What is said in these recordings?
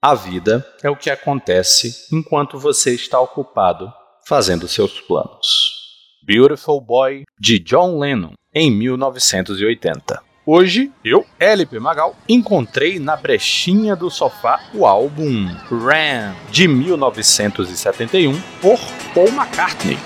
A vida é o que acontece enquanto você está ocupado fazendo seus planos. Beautiful Boy, de John Lennon, em 1980. Hoje, eu, LP Magal, encontrei na brechinha do sofá o álbum Ram, de 1971, por Paul McCartney.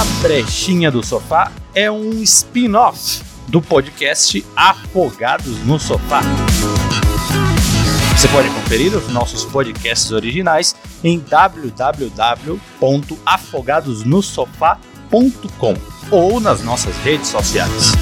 A Brechinha do Sofá é um spin-off do podcast Afogados no Sofá. Você pode conferir os nossos podcasts originais em www.afogadosnosofá.com ou nas nossas redes sociais.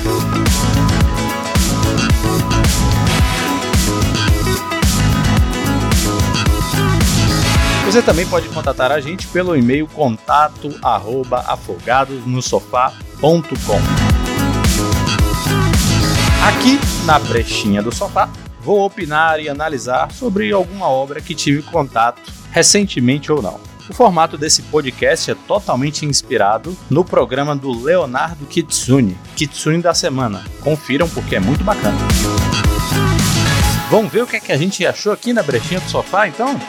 Você também pode contatar a gente pelo e-mail contato arroba afogadosnosofá.com. Aqui na brechinha do sofá, vou opinar e analisar sobre alguma obra que tive contato recentemente ou não. O formato desse podcast é totalmente inspirado no programa do Leonardo Kitsune, Kitsune da Semana. Confiram porque é muito bacana. Vamos ver o que, é que a gente achou aqui na brechinha do sofá, então?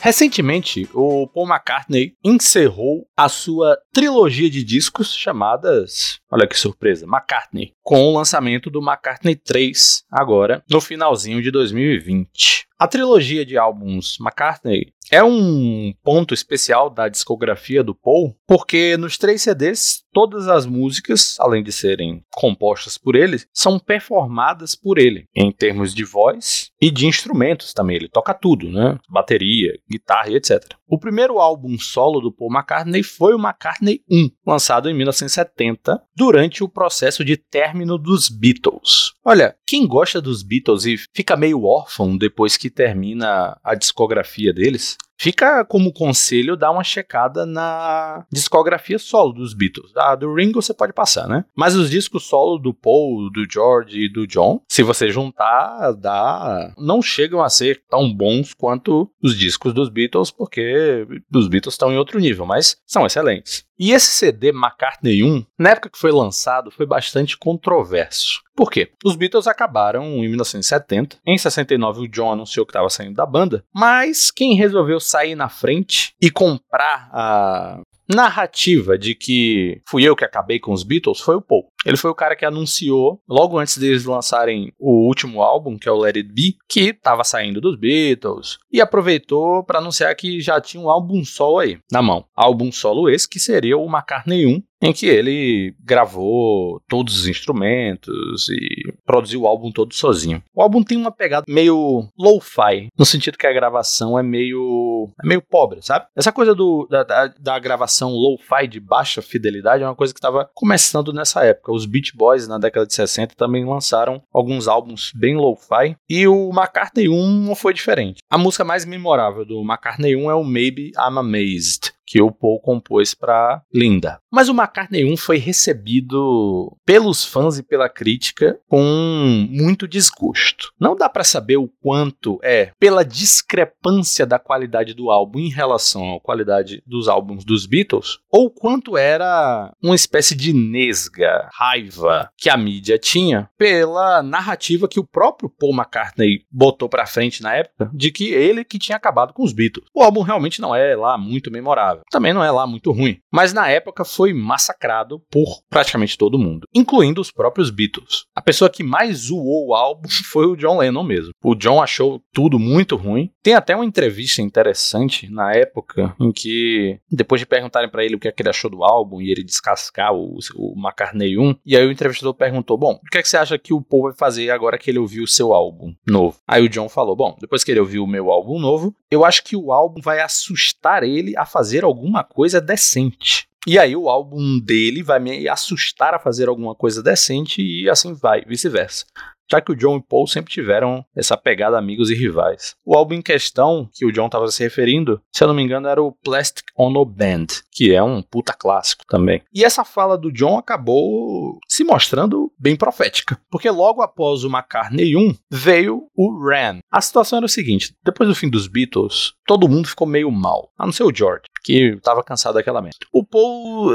Recentemente, o Paul McCartney encerrou a sua trilogia de discos chamadas, olha que surpresa, McCartney, com o lançamento do McCartney 3 agora no finalzinho de 2020. A trilogia de álbuns McCartney é um ponto especial da discografia do Paul, porque nos três CDs, todas as músicas, além de serem compostas por ele, são performadas por ele, em termos de voz e de instrumentos também. Ele toca tudo, né? Bateria, guitarra e etc. O primeiro álbum solo do Paul McCartney foi o McCartney 1, lançado em 1970, durante o processo de término dos Beatles. Olha, quem gosta dos Beatles e fica meio órfão depois que termina a discografia deles, Fica como conselho dar uma checada na discografia solo dos Beatles. A do Ringo você pode passar, né? Mas os discos solo do Paul, do George e do John, se você juntar, dá. não chegam a ser tão bons quanto os discos dos Beatles, porque os Beatles estão em outro nível, mas são excelentes. E esse CD McCartney 1, na época que foi lançado, foi bastante controverso. Por quê? Os Beatles acabaram em 1970. Em 69, o John anunciou que estava saindo da banda, mas quem resolveu sair na frente e comprar a narrativa de que fui eu que acabei com os Beatles foi o Paul. Ele foi o cara que anunciou, logo antes deles lançarem o último álbum, que é o Let It Be, que estava saindo dos Beatles, e aproveitou para anunciar que já tinha um álbum solo aí na mão. Álbum solo esse que seria o McCartney 1, em que ele gravou todos os instrumentos e produziu o álbum todo sozinho. O álbum tem uma pegada meio lo-fi, no sentido que a gravação é meio é meio pobre, sabe? Essa coisa do, da, da, da gravação lo-fi de baixa fidelidade é uma coisa que estava começando nessa época. Os Beach Boys, na década de 60, também lançaram alguns álbuns bem lo-fi, e o McCartney 1 não foi diferente. A música mais memorável do McCartney 1 é o Maybe I'm Amazed, que o Paul compôs para Linda. Mas o McCartney 1 foi recebido pelos fãs e pela crítica com muito desgosto. Não dá para saber o quanto é pela discrepância da qualidade do álbum em relação à qualidade dos álbuns dos Beatles, ou quanto era uma espécie de nesga, raiva que a mídia tinha pela narrativa que o próprio Paul McCartney botou para frente na época de que ele que tinha acabado com os Beatles. O álbum realmente não é lá muito memorável também não é lá muito ruim, mas na época foi massacrado por praticamente todo mundo, incluindo os próprios Beatles. A pessoa que mais zoou o álbum foi o John Lennon mesmo. O John achou tudo muito ruim. Tem até uma entrevista interessante na época em que, depois de perguntarem para ele o que, é que ele achou do álbum e ele descascar o, o McCartney 1, e aí o entrevistador perguntou: Bom, o que, é que você acha que o povo vai fazer agora que ele ouviu o seu álbum novo? Aí o John falou: Bom, depois que ele ouviu o meu álbum novo, eu acho que o álbum vai assustar ele a fazer alguma coisa decente. E aí o álbum dele vai me assustar a fazer alguma coisa decente e assim vai, vice-versa. já que o John e Paul sempre tiveram essa pegada amigos e rivais. O álbum em questão, que o John estava se referindo, se eu não me engano, era o Plastic Ono Band, que é um puta clássico também. E essa fala do John acabou se mostrando bem profética, porque logo após o McCartney 1 veio o Ran. A situação era o seguinte: depois do fim dos Beatles, todo mundo ficou meio mal, a não ser o George, que estava cansado daquela merda. O Paul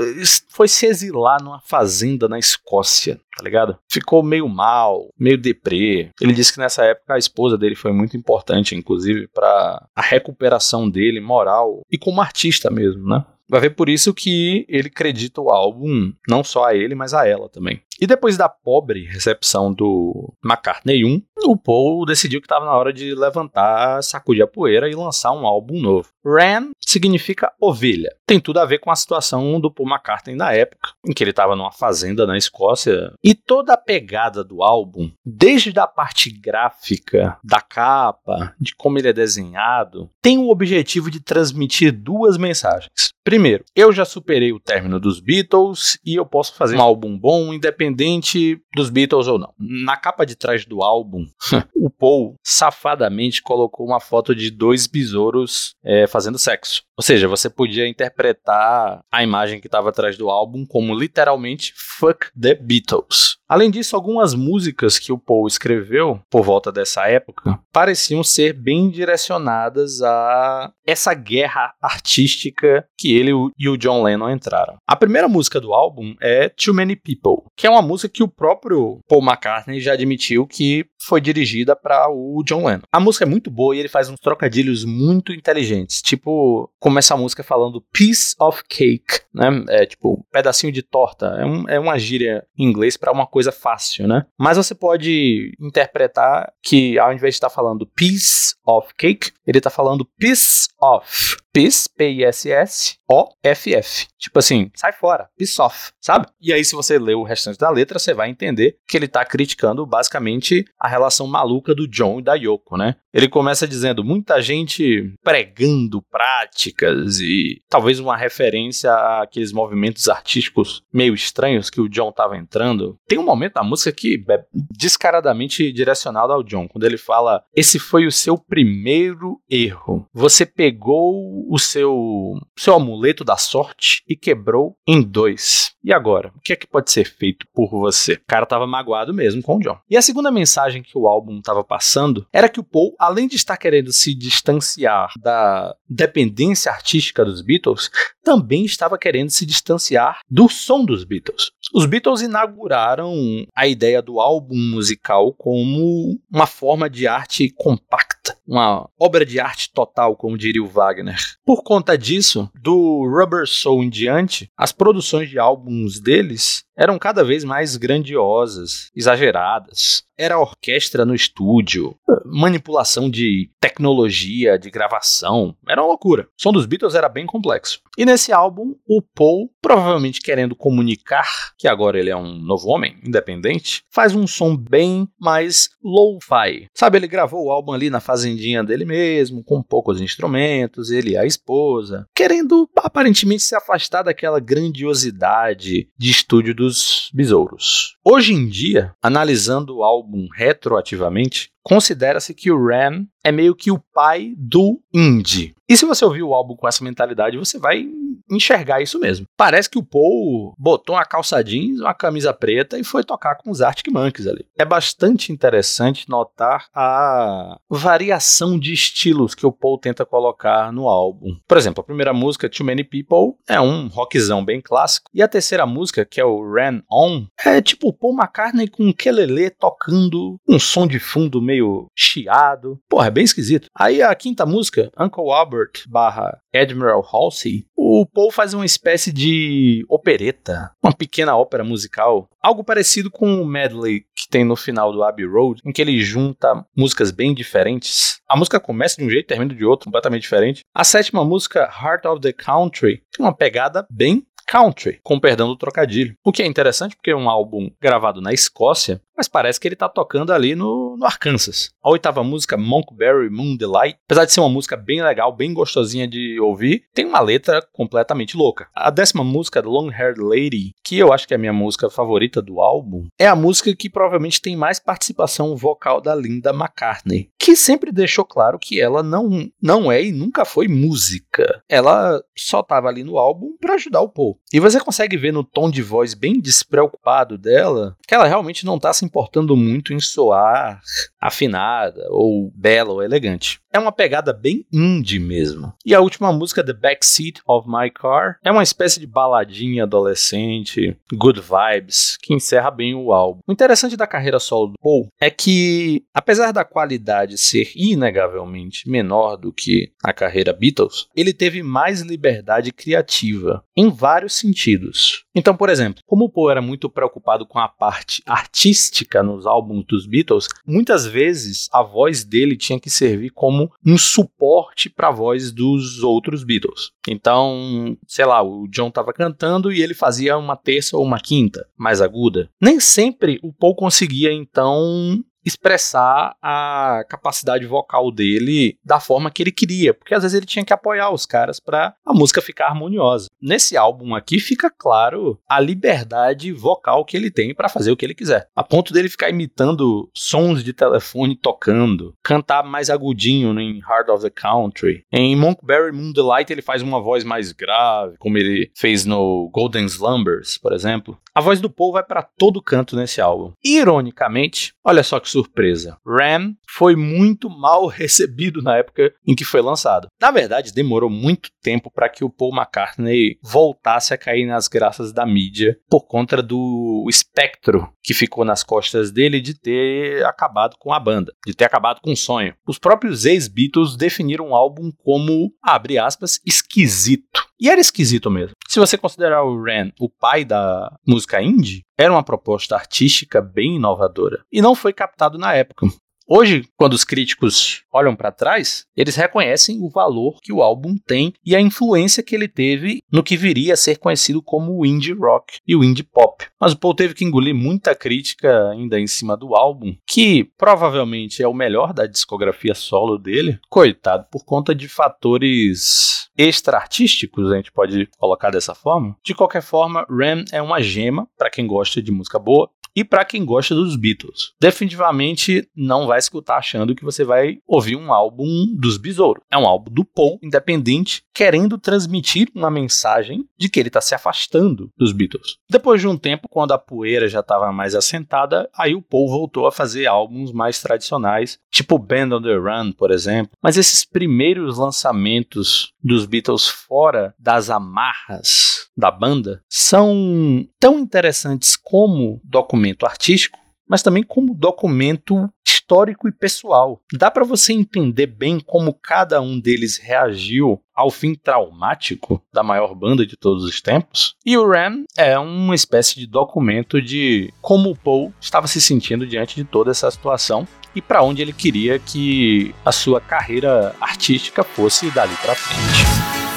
foi se exilar numa fazenda na Escócia, tá ligado? Ficou meio mal, meio deprê. Ele disse que nessa época a esposa dele foi muito importante, inclusive, para a recuperação dele moral e como artista mesmo, né? Vai ver por isso que ele acredita o álbum não só a ele, mas a ela também. E depois da pobre recepção do McCartney 1, o Paul decidiu que estava na hora de levantar, sacudir a poeira e lançar um álbum novo. Ran significa ovelha. Tem tudo a ver com a situação do Paul McCartney na época, em que ele estava numa fazenda na Escócia. E toda a pegada do álbum, desde a parte gráfica, da capa, de como ele é desenhado, tem o objetivo de transmitir duas mensagens. Primeiro, eu já superei o término dos Beatles e eu posso fazer um álbum bom, independente dos Beatles ou não. Na capa de trás do álbum, o Paul safadamente colocou uma foto de dois besouros é, fazendo sexo. Ou seja, você podia interpretar a imagem que estava atrás do álbum como literalmente Fuck the Beatles. Além disso, algumas músicas que o Paul escreveu por volta dessa época pareciam ser bem direcionadas a essa guerra artística que ele e o John Lennon entraram. A primeira música do álbum é Too Many People, que é uma música que o próprio Paul McCartney já admitiu que foi dirigida para o John Lennon. A música é muito boa e ele faz uns trocadilhos muito inteligentes, tipo começa a música falando piece of cake, né? É tipo pedacinho de torta. É, um, é uma gíria em inglês para uma coisa fácil, né? Mas você pode interpretar que ao invés de estar falando piece of cake, ele está falando piece of. Piece, P-I-S-S, O-F-F. Tipo assim, sai fora, piece off, sabe? E aí, se você ler o restante da letra, você vai entender que ele tá criticando basicamente a relação maluca do John e da Yoko, né? Ele começa dizendo muita gente pregando práticas e talvez uma referência àqueles movimentos artísticos meio estranhos que o John tava entrando. Tem um momento da música que é descaradamente direcionado ao John, quando ele fala: Esse foi o seu primeiro erro. Você pegou o seu, seu amuleto da sorte e quebrou em dois. E agora? O que é que pode ser feito por você? O cara tava magoado mesmo com o John. E a segunda mensagem que o álbum tava passando era que o Paul, além de estar querendo se distanciar da dependência artística dos Beatles, também estava querendo se distanciar do som dos Beatles. Os Beatles inauguraram a ideia do álbum musical como uma forma de arte compacta, uma obra de arte total, como diria o Wagner. Por conta disso, do Rubber Soul em diante, as produções de álbuns deles eram cada vez mais grandiosas, exageradas. Era orquestra no estúdio, manipulação de tecnologia, de gravação, era uma loucura. O som dos Beatles era bem complexo. E nesse álbum, o Paul, provavelmente querendo comunicar que agora ele é um novo homem, independente, faz um som bem mais low-fi. Sabe, ele gravou o álbum ali na fazendinha dele mesmo, com poucos instrumentos, ele e a esposa, querendo aparentemente se afastar daquela grandiosidade de estúdio dos besouros. Hoje em dia, analisando o álbum retroativamente, considera-se que o Ram é meio que o pai do indie. E se você ouvir o álbum com essa mentalidade, você vai enxergar isso mesmo. Parece que o Paul botou uma calça jeans, uma camisa preta e foi tocar com os Arctic Monkeys ali. É bastante interessante notar a variação de estilos que o Paul tenta colocar no álbum. Por exemplo, a primeira música, Too Many People, é um rockzão bem clássico. E a terceira música, que é o Ran On, é tipo Paul McCartney com um quelele tocando um som de fundo meio chiado. Porra, é bem esquisito. Aí a quinta música, Uncle Albert barra Admiral Halsey, o Paul faz uma espécie de opereta, uma pequena ópera musical, algo parecido com o medley que tem no final do Abbey Road, em que ele junta músicas bem diferentes. A música começa de um jeito e termina de outro, completamente diferente. A sétima música, Heart of the Country, tem uma pegada bem country, com perdão do trocadilho. O que é interessante porque é um álbum gravado na Escócia, mas parece que ele tá tocando ali no, no Arkansas. A oitava música, Monkberry Moon Delight, apesar de ser uma música bem legal, bem gostosinha de ouvir, tem uma letra completamente louca. A décima música, Long Haired Lady, que eu acho que é a minha música favorita do álbum, é a música que provavelmente tem mais participação vocal da Linda McCartney, que sempre deixou claro que ela não, não é e nunca foi música. Ela só tava ali no álbum para ajudar o Paul. E você consegue ver no tom de voz bem despreocupado dela que ela realmente não tá se importando muito em soar afinada ou bela ou elegante. É uma pegada bem indie mesmo. E a última música, The Backseat of My Car, é uma espécie de baladinha adolescente, good vibes, que encerra bem o álbum. O interessante da carreira solo do Paul é que, apesar da qualidade ser inegavelmente menor do que a carreira Beatles, ele teve mais liberdade criativa em vários sentidos. Então, por exemplo, como o Paul era muito preocupado com a parte artística nos álbuns dos Beatles, muitas vezes a voz dele tinha que servir como um suporte para a voz dos outros Beatles. Então, sei lá, o John estava cantando e ele fazia uma terça ou uma quinta mais aguda. Nem sempre o Paul conseguia então expressar a capacidade vocal dele da forma que ele queria, porque às vezes ele tinha que apoiar os caras para a música ficar harmoniosa. Nesse álbum aqui fica claro a liberdade vocal que ele tem para fazer o que ele quiser, a ponto dele ficar imitando sons de telefone tocando, cantar mais agudinho em Heart of the Country. Em Monkberry Moon Delight ele faz uma voz mais grave, como ele fez no Golden Slumbers, por exemplo. A voz do Paul vai para todo canto nesse álbum. Ironicamente, olha só que surpresa. Ram foi muito mal recebido na época em que foi lançado. Na verdade, demorou muito tempo para que o Paul McCartney voltasse a cair nas graças da mídia por conta do espectro que ficou nas costas dele de ter acabado com a banda, de ter acabado com o sonho. Os próprios ex-Beatles definiram o álbum como, abre aspas, esquisito. E era esquisito mesmo. Se você considerar o Ren o pai da música indie, era uma proposta artística bem inovadora e não foi captado na época. Hoje, quando os críticos olham para trás, eles reconhecem o valor que o álbum tem e a influência que ele teve no que viria a ser conhecido como o indie rock e o indie pop. Mas o Paul teve que engolir muita crítica ainda em cima do álbum, que provavelmente é o melhor da discografia solo dele, coitado, por conta de fatores extra-artísticos, a gente pode colocar dessa forma. De qualquer forma, Ram é uma gema para quem gosta de música boa e para quem gosta dos Beatles. Definitivamente não vai escutar achando que você vai ouvir um álbum dos Besouros. É um álbum do Paul, independente, querendo transmitir uma mensagem de que ele está se afastando dos Beatles. Depois de um tempo, quando a poeira já estava mais assentada, aí o Paul voltou a fazer álbuns mais tradicionais, tipo Band on the Run, por exemplo. Mas esses primeiros lançamentos dos Beatles fora das amarras da banda são tão interessantes como documento artístico, mas também como documento histórico e pessoal. Dá para você entender bem como cada um deles reagiu ao fim traumático da maior banda de todos os tempos. E o Ram é uma espécie de documento de como o Paul estava se sentindo diante de toda essa situação e para onde ele queria que a sua carreira artística fosse dali para frente.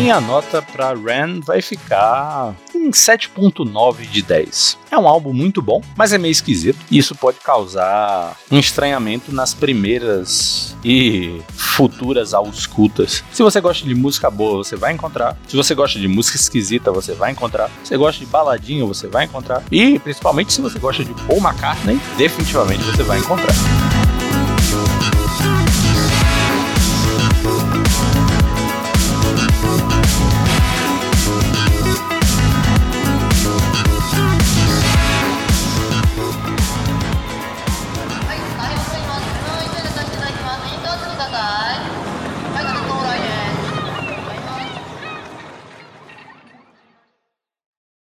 Minha nota para Ran vai ficar em 7.9 de 10. É um álbum muito bom, mas é meio esquisito. E isso pode causar um estranhamento nas primeiras e futuras auscultas. Se você gosta de música boa, você vai encontrar. Se você gosta de música esquisita, você vai encontrar. Se você gosta de baladinho, você vai encontrar. E principalmente se você gosta de Paul McCartney, definitivamente você vai encontrar.